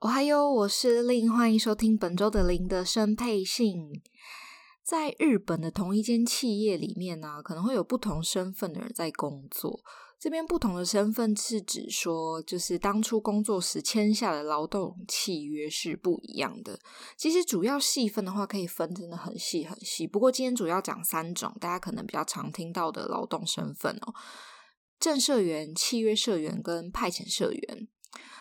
哦嗨哟，我是林，欢迎收听本周的林的生配信。在日本的同一间企业里面呢、可能会有不同身份的人在工作。这边不同的身份是指说，就是当初工作时签下的劳动契约是不一样的。其实主要细分的话，可以分真的很细很细。不过今天主要讲三种，大家可能比较常听到的劳动身份哦：正社员、契约社员跟派遣社员。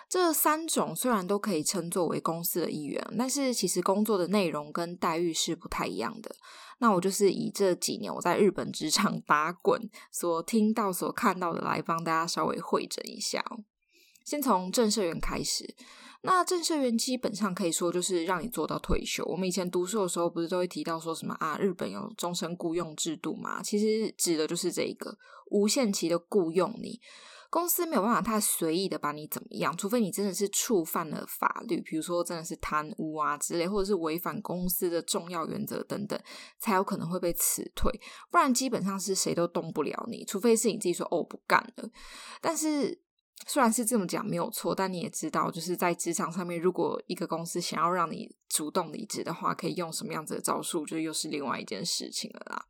这三种虽然都可以称作为公司的一员，但是其实工作的内容跟待遇是不太一样的。那我就是以这几年我在日本职场打滚所听到、所看到的来帮大家稍微会诊一下。先从正社员开始，那正社员基本上可以说就是让你做到退休。我们以前读书的时候不是都会提到说什么啊，日本有终身雇佣制度嘛？其实指的就是这一个无限期的雇佣你。公司没有办法太随意的把你怎么样，除非你真的是触犯了法律，比如说真的是贪污啊之类，或者是违反公司的重要原则等等，才有可能会被辞退。不然基本上是谁都动不了你，除非是你自己说哦不干了。但是虽然是这么讲没有错，但你也知道，就是在职场上面，如果一个公司想要让你主动离职的话，可以用什么样子的招数，就又是另外一件事情了啦。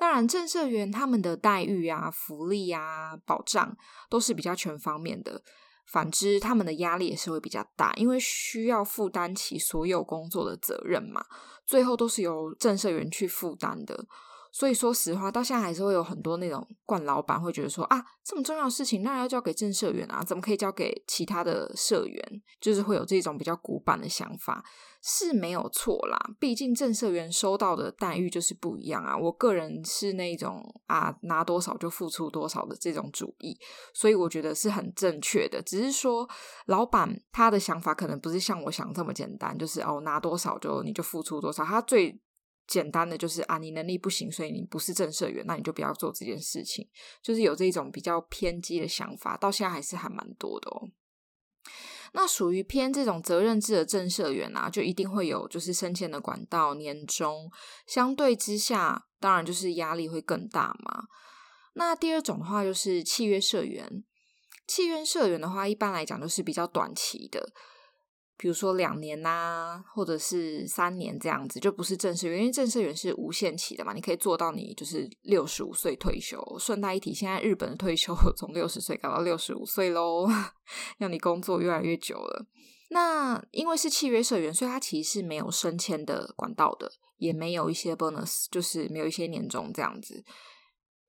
当然，政社员他们的待遇啊、福利啊、保障都是比较全方面的。反之，他们的压力也是会比较大，因为需要负担起所有工作的责任嘛，最后都是由政社员去负担的。所以说实话，到现在还是会有很多那种惯老板会觉得说啊，这么重要的事情，当然要交给正社员啊，怎么可以交给其他的社员？就是会有这种比较古板的想法，是没有错啦。毕竟正社员收到的待遇就是不一样啊。我个人是那种啊，拿多少就付出多少的这种主义，所以我觉得是很正确的。只是说，老板他的想法可能不是像我想这么简单，就是哦，拿多少就你就付出多少。他最简单的就是啊，你能力不行，所以你不是正社员，那你就不要做这件事情。就是有这种比较偏激的想法，到现在还是还蛮多的哦。那属于偏这种责任制的正社员啊，就一定会有就是升迁的管道、年终，相对之下，当然就是压力会更大嘛。那第二种的话，就是契约社员。契约社员的话，一般来讲都是比较短期的。比如说两年呐、或者是三年这样子，就不是正式员，因为正式员是无限期的嘛，你可以做到你就是六十五岁退休。顺带一提，现在日本的退休从六十岁搞到六十五岁喽，让你工作越来越久了。那因为是契约社员，所以它其实是没有升迁的管道的，也没有一些 bonus，就是没有一些年终这样子。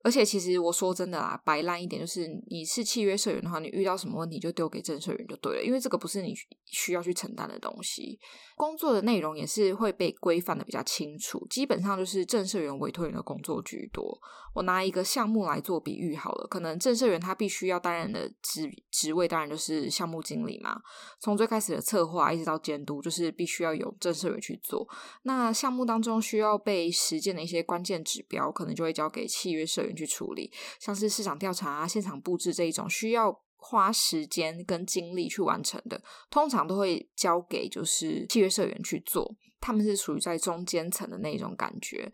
而且其实我说真的啦，白烂一点就是你是契约社员的话，你遇到什么问题就丢给正社员就对了，因为这个不是你需要去承担的东西。工作的内容也是会被规范的比较清楚，基本上就是正社员委托人的工作居多。我拿一个项目来做比喻好了，可能正社员他必须要担任的职职位，当然就是项目经理嘛。从最开始的策划一直到监督，就是必须要有正社员去做。那项目当中需要被实践的一些关键指标，可能就会交给契约社员去处理，像是市场调查啊、现场布置这一种需要花时间跟精力去完成的，通常都会交给就是契约社员去做，他们是属于在中间层的那种感觉。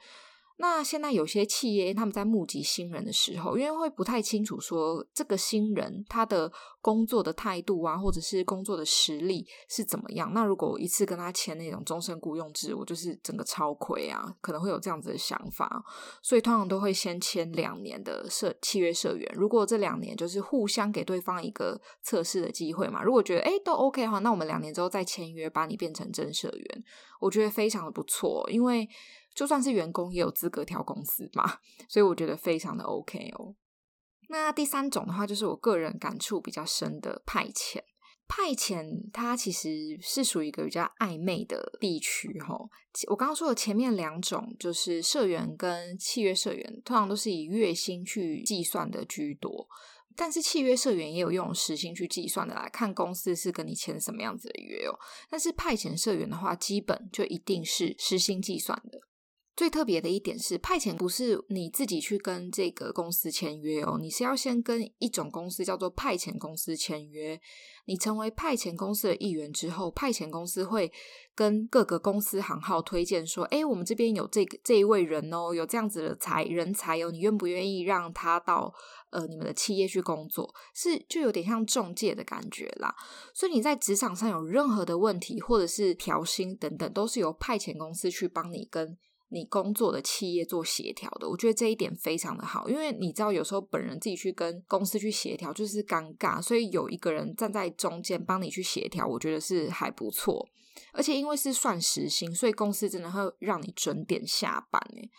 那现在有些企业他们在募集新人的时候，因为会不太清楚说这个新人他的工作的态度啊，或者是工作的实力是怎么样。那如果一次跟他签那种终身雇佣制，我就是整个超亏啊，可能会有这样子的想法。所以通常都会先签两年的社契约社员。如果这两年就是互相给对方一个测试的机会嘛，如果觉得诶都 OK 的话，那我们两年之后再签约，把你变成正社员，我觉得非常的不错，因为。就算是员工也有资格调公司嘛，所以我觉得非常的 OK 哦。那第三种的话，就是我个人感触比较深的派遣。派遣它其实是属于一个比较暧昧的地区哈。我刚刚说的前面两种，就是社员跟契约社员，通常都是以月薪去计算的居多。但是契约社员也有用时薪去计算的来看公司是跟你签什么样子的约哦。但是派遣社员的话，基本就一定是时薪计算的。最特别的一点是，派遣不是你自己去跟这个公司签约哦，你是要先跟一种公司叫做派遣公司签约。你成为派遣公司的一员之后，派遣公司会跟各个公司行号推荐说：“哎，我们这边有这个这一位人哦，有这样子的才人才哦，你愿不愿意让他到呃你们的企业去工作？”是就有点像中介的感觉啦。所以你在职场上有任何的问题，或者是调薪等等，都是由派遣公司去帮你跟。你工作的企业做协调的，我觉得这一点非常的好，因为你知道有时候本人自己去跟公司去协调就是尴尬，所以有一个人站在中间帮你去协调，我觉得是还不错。而且因为是算时薪，所以公司真的会让你准点下班诶。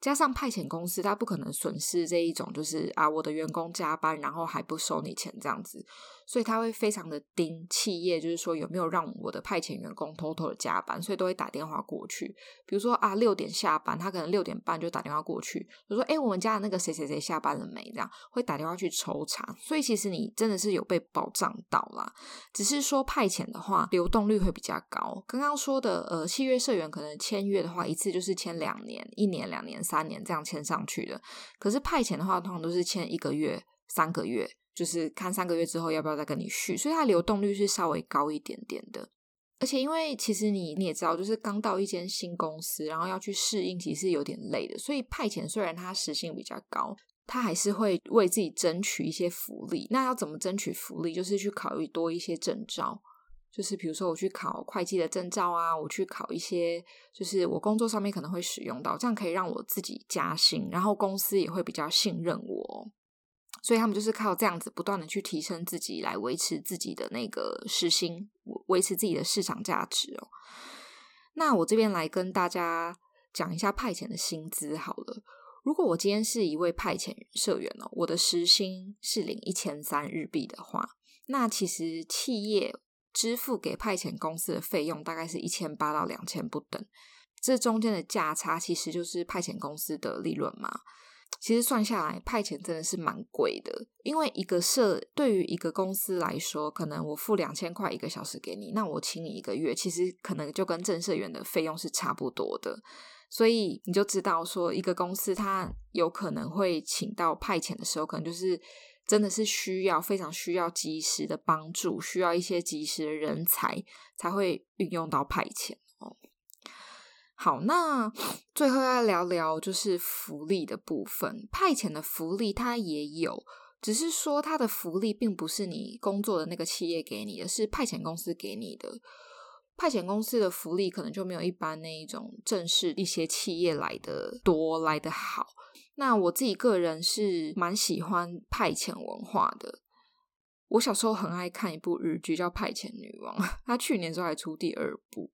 加上派遣公司，他不可能损失这一种，就是啊，我的员工加班，然后还不收你钱这样子。所以他会非常的盯企业，就是说有没有让我的派遣员工偷偷的加班，所以都会打电话过去。比如说啊，六点下班，他可能六点半就打电话过去，就说：“哎，我们家的那个谁谁谁下班了没？”这样会打电话去抽查。所以其实你真的是有被保障到啦。只是说派遣的话，流动率会比较高。刚刚说的呃，契约社员可能签约的话，一次就是签两年、一年、两年、三年这样签上去的。可是派遣的话，通常都是签一个月、三个月。就是看三个月之后要不要再跟你续，所以它流动率是稍微高一点点的。而且因为其实你你也知道，就是刚到一间新公司，然后要去适应，其实有点累的。所以派遣虽然它时薪比较高，它还是会为自己争取一些福利。那要怎么争取福利？就是去考虑多一些证照，就是比如说我去考会计的证照啊，我去考一些，就是我工作上面可能会使用到，这样可以让我自己加薪，然后公司也会比较信任我。所以他们就是靠这样子不断的去提升自己，来维持自己的那个时薪，维持自己的市场价值哦。那我这边来跟大家讲一下派遣的薪资好了。如果我今天是一位派遣社员哦，我的时薪是领一千三日币的话，那其实企业支付给派遣公司的费用大概是一千八到两千不等，这中间的价差其实就是派遣公司的利润嘛。其实算下来，派遣真的是蛮贵的。因为一个社对于一个公司来说，可能我付两千块一个小时给你，那我请你一个月，其实可能就跟正社员的费用是差不多的。所以你就知道说，一个公司它有可能会请到派遣的时候，可能就是真的是需要非常需要及时的帮助，需要一些及时的人才才会运用到派遣哦。好，那 最后要聊聊就是福利的部分。派遣的福利它也有，只是说它的福利并不是你工作的那个企业给你的，是派遣公司给你的。派遣公司的福利可能就没有一般那一种正式一些企业来的多来的好。那我自己个人是蛮喜欢派遣文化的。我小时候很爱看一部日剧叫《派遣女王》，它去年时候还出第二部。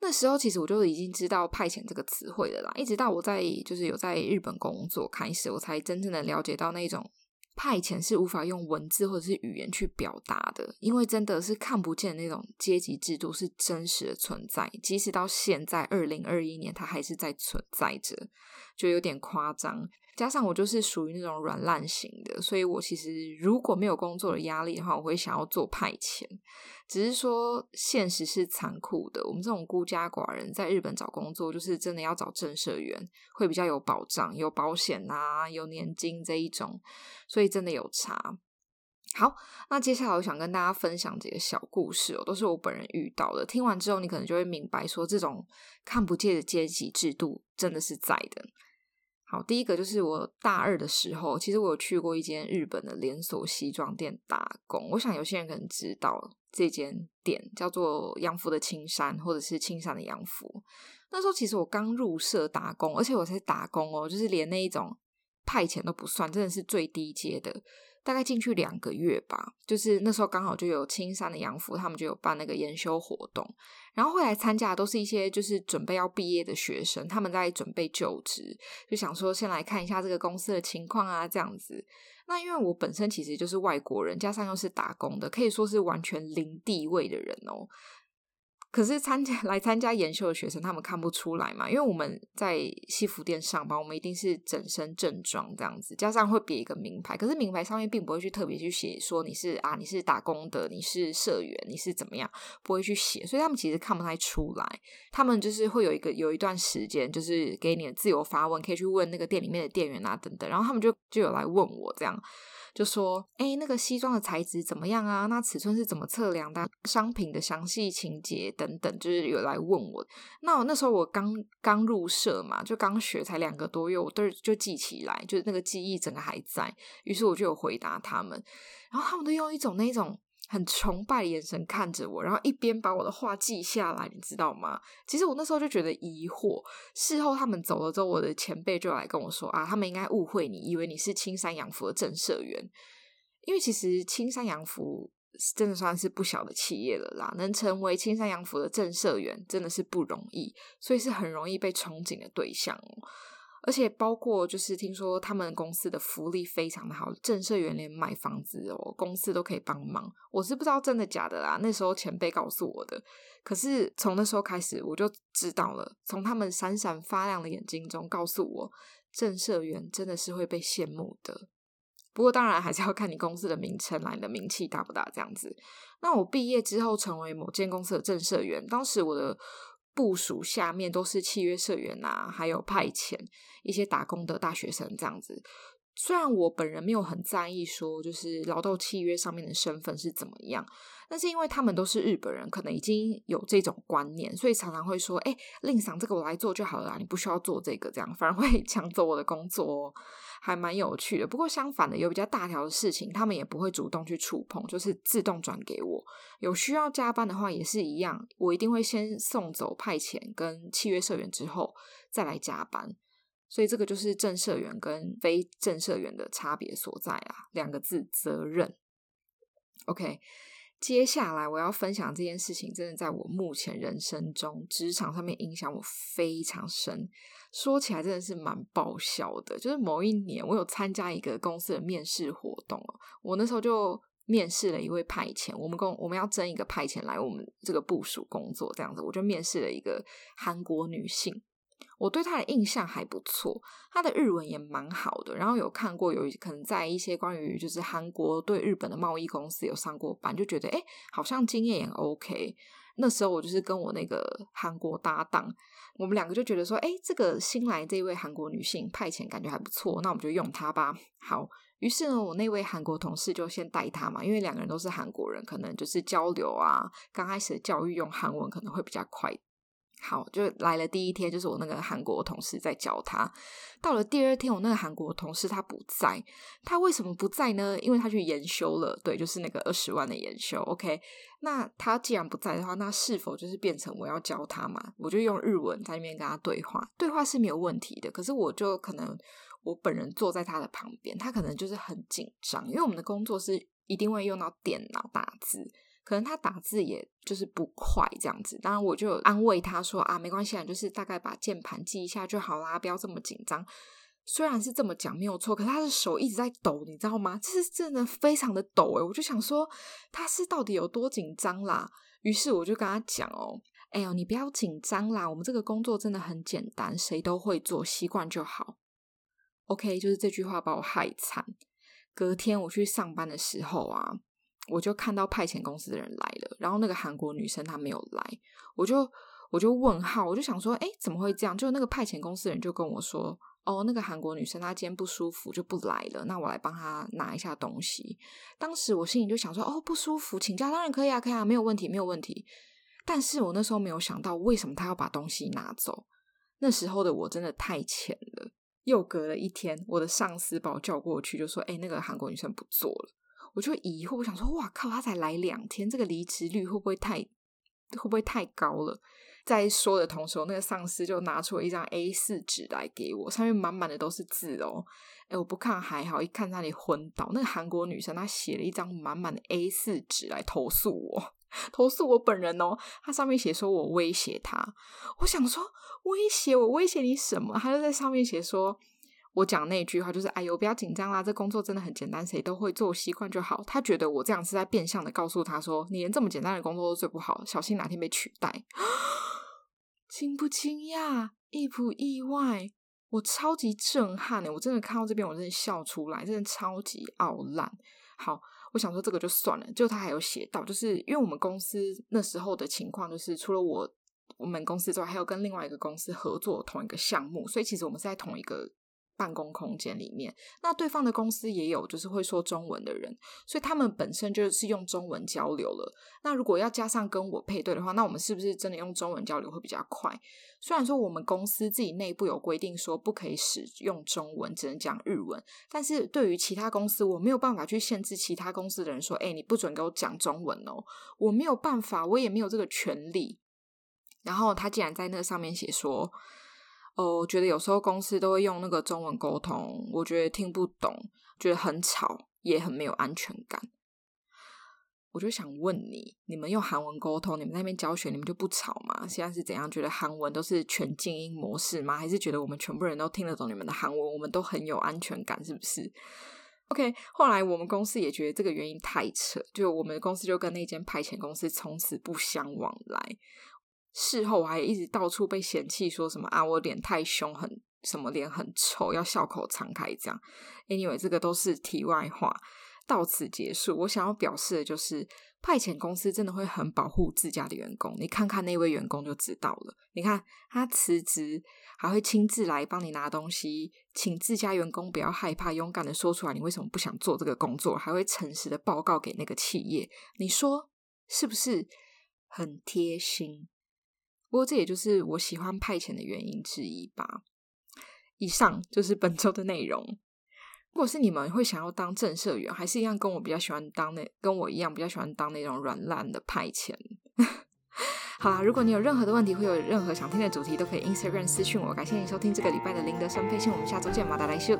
那时候其实我就已经知道派遣这个词汇了啦，一直到我在就是有在日本工作开始，我才真正的了解到那种派遣是无法用文字或者是语言去表达的，因为真的是看不见那种阶级制度是真实的存在，即使到现在二零二一年，它还是在存在着，就有点夸张。加上我就是属于那种软烂型的，所以我其实如果没有工作的压力的话，我会想要做派遣。只是说现实是残酷的，我们这种孤家寡人在日本找工作，就是真的要找正社员，会比较有保障，有保险啊，有年金这一种，所以真的有差。好，那接下来我想跟大家分享几个小故事哦，都是我本人遇到的。听完之后，你可能就会明白说，这种看不见的阶级制度真的是在的。好，第一个就是我大二的时候，其实我有去过一间日本的连锁西装店打工。我想有些人可能知道这间店叫做洋服的青山，或者是青山的洋服。那时候其实我刚入社打工，而且我才打工哦，就是连那一种派遣都不算，真的是最低阶的。大概进去两个月吧，就是那时候刚好就有青山的洋服，他们就有办那个研修活动，然后后来参加的都是一些就是准备要毕业的学生，他们在准备就职，就想说先来看一下这个公司的情况啊，这样子。那因为我本身其实就是外国人，加上又是打工的，可以说是完全零地位的人哦。可是参加 来参加研修的学生，他们看不出来嘛，因为我们在西服店上班，我们一定是整身正装这样子，加上会别一个名牌。可是名牌上面并不会去特别去写说你是啊，你是打工的，你是社员，你是怎么样，不会去写，所以他们其实看不太出来。他们就是会有一个有一段时间，就是给你的自由发问，可以去问那个店里面的店员啊等等，然后他们就就有来问我这样。就说，哎，那个西装的材质怎么样啊？那尺寸是怎么测量的？商品的详细情节等等，就是有来问我。那我那时候我刚刚入社嘛，就刚学才两个多月，我都就记起来，就是那个记忆整个还在。于是我就有回答他们，然后他们都用一种那一种。很崇拜的眼神看着我，然后一边把我的话记下来，你知道吗？其实我那时候就觉得疑惑。事后他们走了之后，我的前辈就来跟我说啊，他们应该误会你，以为你是青山洋服的正社员。因为其实青山洋服真的算是不小的企业了啦，能成为青山洋服的正社员真的是不容易，所以是很容易被憧憬的对象。而且包括就是听说他们公司的福利非常的好，正社员连买房子哦，公司都可以帮忙。我是不知道真的假的啦，那时候前辈告诉我的。可是从那时候开始，我就知道了，从他们闪闪发亮的眼睛中告诉我，正社员真的是会被羡慕的。不过当然还是要看你公司的名称啦，你的名气大不大这样子。那我毕业之后成为某间公司的正社员，当时我的。部署下面都是契约社员啊，还有派遣一些打工的大学生这样子。虽然我本人没有很在意说，就是劳动契约上面的身份是怎么样，但是因为他们都是日本人，可能已经有这种观念，所以常常会说：“哎，令桑，这个我来做就好了，你不需要做这个。”这样反而会 抢走我的工作。还蛮有趣的，不过相反的，有比较大条的事情，他们也不会主动去触碰，就是自动转给我。有需要加班的话，也是一样，我一定会先送走派遣跟契约社员之后再来加班。所以这个就是正社员跟非正社员的差别所在啊，两个字：责任。OK。接下来我要分享这件事情，真的在我目前人生中职场上面影响我非常深。说起来真的是蛮爆笑的，就是某一年我有参加一个公司的面试活动，我那时候就面试了一位派遣，我们公我们要征一个派遣来我们这个部署工作，这样子，我就面试了一个韩国女性。我对他的印象还不错，他的日文也蛮好的。然后有看过，有可能在一些关于就是韩国对日本的贸易公司有上过班，就觉得诶，好像经验也 OK。那时候我就是跟我那个韩国搭档，我们两个就觉得说，诶，这个新来这位韩国女性派遣感觉还不错，那我们就用她吧。好，于是呢，我那位韩国同事就先带她嘛，因为两个人都是韩国人，可能就是交流啊，刚开始的教育用韩文可能会比较快。好，就来了第一天，就是我那个韩国同事在教他。到了第二天，我那个韩国同事他不在，他为什么不在呢？因为他去研修了，对，就是那个二十万的研修。OK，那他既然不在的话，那是否就是变成我要教他嘛？我就用日文在那边跟他对话，对话是没有问题的。可是我就可能我本人坐在他的旁边，他可能就是很紧张，因为我们的工作是一定会用到电脑打字。可能他打字也就是不快这样子，当然我就安慰他说啊，没关系啊，就是大概把键盘记一下就好啦，不要这么紧张。虽然是这么讲没有错，可是他的手一直在抖，你知道吗？这是真的非常的抖诶，我就想说他是到底有多紧张啦。于是我就跟他讲哦，哎呦，你不要紧张啦，我们这个工作真的很简单，谁都会做，习惯就好。OK，就是这句话把我害惨。隔天我去上班的时候啊。我就看到派遣公司的人来了，然后那个韩国女生她没有来，我就我就问号，我就想说，哎，怎么会这样？就那个派遣公司的人就跟我说，哦，那个韩国女生她今天不舒服就不来了，那我来帮她拿一下东西。当时我心里就想说，哦，不舒服，请假当然可以啊，可以啊，没有问题，没有问题。但是我那时候没有想到，为什么她要把东西拿走？那时候的我真的太浅了。又隔了一天，我的上司把我叫过去，就说，哎，那个韩国女生不做了。我就疑惑，我想说，哇靠，他才来两天，这个离职率会不会太会不会太高了？在说的同时，那个上司就拿出了一张 A 四纸来给我，上面满满的都是字哦。哎，我不看还好，一看那里昏倒。那个韩国女生她写了一张满满的 A 四纸来投诉我，投诉我本人哦。她上面写说我威胁她，我想说威胁我威胁你什么？她就在上面写说。我讲那句话，就是哎呦，不要紧张啦，这工作真的很简单，谁都会做，习惯就好。他觉得我这样是在变相的告诉他说，你连这么简单的工作都做不好，小心哪天被取代。惊不惊讶？意不意外？我超级震撼的，我真的看到这边，我真的笑出来，真的超级傲烂。好。我想说这个就算了，就他还有写到，就是因为我们公司那时候的情况，就是除了我我们公司之外，还有跟另外一个公司合作同一个项目，所以其实我们是在同一个。办公空间里面，那对方的公司也有就是会说中文的人，所以他们本身就是用中文交流了。那如果要加上跟我配对的话，那我们是不是真的用中文交流会比较快？虽然说我们公司自己内部有规定说不可以使用中文，只能讲日文，但是对于其他公司，我没有办法去限制其他公司的人说，哎，你不准给我讲中文哦，我没有办法，我也没有这个权利。然后他竟然在那上面写说。哦，我觉得有时候公司都会用那个中文沟通，我觉得听不懂，觉得很吵，也很没有安全感。我就想问你，你们用韩文沟通，你们那边教学，你们就不吵吗？现在是怎样？觉得韩文都是全静音模式吗？还是觉得我们全部人都听得懂你们的韩文，我们都很有安全感，是不是？OK，后来我们公司也觉得这个原因太扯，就我们公司就跟那间派遣公司从此不相往来。事后我还一直到处被嫌弃，说什么啊，我脸太凶，很什么脸很臭，要笑口常开这样。Anyway，这个都是题外话，到此结束。我想要表示的就是，派遣公司真的会很保护自家的员工。你看看那位员工就知道了。你看他辞职，还会亲自来帮你拿东西，请自家员工不要害怕，勇敢的说出来，你为什么不想做这个工作，还会诚实的报告给那个企业。你说是不是很贴心？不过这也就是我喜欢派遣的原因之一吧。以上就是本周的内容。如果是你们会想要当正社员，还是一样跟我比较喜欢当那跟我一样比较喜欢当那种软烂的派遣？好啦，如果你有任何的问题，会有任何想听的主题，都可以 Instagram 私讯我。感谢你收听这个礼拜的林德生配信，我们下周见，马达来秀。